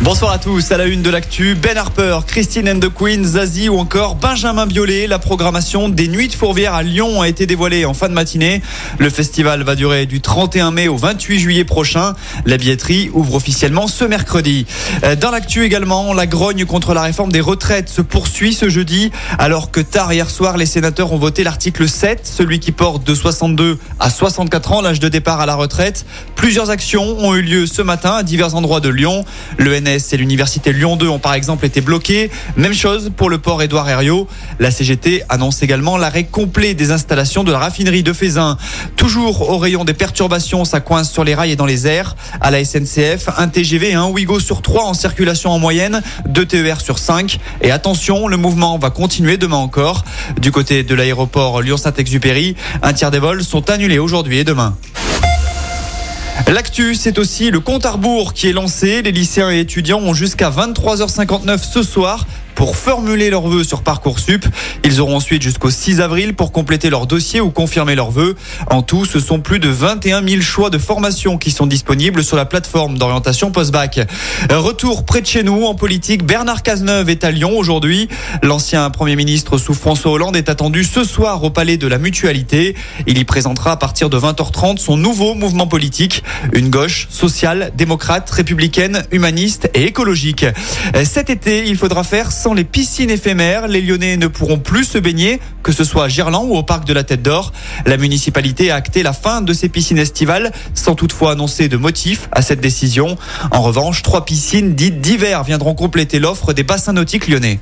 Bonsoir à tous, à la une de l'actu, Ben Harper, Christine and the Queen, Zazie ou encore Benjamin Biolay. La programmation des Nuits de Fourvière à Lyon a été dévoilée en fin de matinée. Le festival va durer du 31 mai au 28 juillet prochain. La billetterie ouvre officiellement ce mercredi. Euh, Dans l'actu également, la grogne contre la réforme des retraites se poursuit ce jeudi, alors que tard hier soir, les sénateurs ont voté l'article 7, celui qui porte de 62 à 64 ans l'âge de départ à la retraite. Plusieurs actions ont eu lieu ce matin à divers endroits de Lyon. Et l'université Lyon 2 ont par exemple été bloqués. Même chose pour le port Édouard Herriot. La CGT annonce également l'arrêt complet des installations de la raffinerie de Fézin. Toujours au rayon des perturbations, ça coince sur les rails et dans les airs. À la SNCF, un TGV et un Ouigo sur 3 en circulation en moyenne, 2 TER sur 5. Et attention, le mouvement va continuer demain encore. Du côté de l'aéroport Lyon-Saint-Exupéry, un tiers des vols sont annulés aujourd'hui et demain. L'actu, c'est aussi le compte à rebours qui est lancé. Les lycéens et étudiants ont jusqu'à 23h59 ce soir pour formuler leurs vœux sur Parcoursup. Ils auront ensuite jusqu'au 6 avril pour compléter leur dossier ou confirmer leurs vœux. En tout, ce sont plus de 21 000 choix de formation qui sont disponibles sur la plateforme d'orientation post-bac. Retour près de chez nous en politique, Bernard Cazeneuve est à Lyon aujourd'hui. L'ancien Premier ministre sous François Hollande est attendu ce soir au Palais de la Mutualité. Il y présentera à partir de 20h30 son nouveau mouvement politique, une gauche sociale, démocrate, républicaine, humaniste et écologique. Cet été, il faudra faire les piscines éphémères. Les Lyonnais ne pourront plus se baigner, que ce soit à Gerland ou au parc de la Tête d'Or. La municipalité a acté la fin de ces piscines estivales, sans toutefois annoncer de motif à cette décision. En revanche, trois piscines dites d'hiver viendront compléter l'offre des bassins nautiques lyonnais.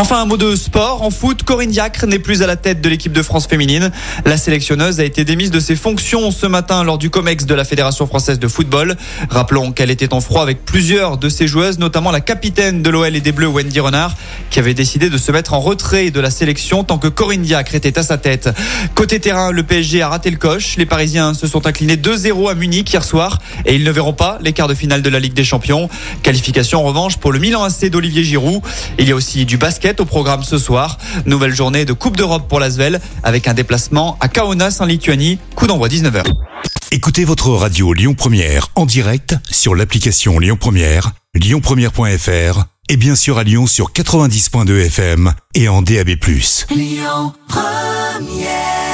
Enfin, un mot de sport. En foot, Corinne Diacre n'est plus à la tête de l'équipe de France féminine. La sélectionneuse a été démise de ses fonctions ce matin lors du COMEX de la Fédération française de football. Rappelons qu'elle était en froid avec plusieurs de ses joueuses, notamment la capitaine de l'OL et des Bleus, Wendy Renard, qui avait décidé de se mettre en retrait de la sélection tant que Corinne Diacre était à sa tête. Côté terrain, le PSG a raté le coche. Les Parisiens se sont inclinés 2-0 à Munich hier soir et ils ne verront pas les quarts de finale de la Ligue des Champions. Qualification en revanche pour le Milan AC d'Olivier Giroud. Il y a aussi du basket au programme ce soir. Nouvelle journée de Coupe d'Europe pour l'Asvel avec un déplacement à Kaunas en Lituanie. Coup d'envoi 19h. Écoutez votre radio Lyon Première en direct sur l'application Lyon Première, lyonpremière.fr et bien sûr à Lyon sur 90.2 FM et en DAB+. Lyon Première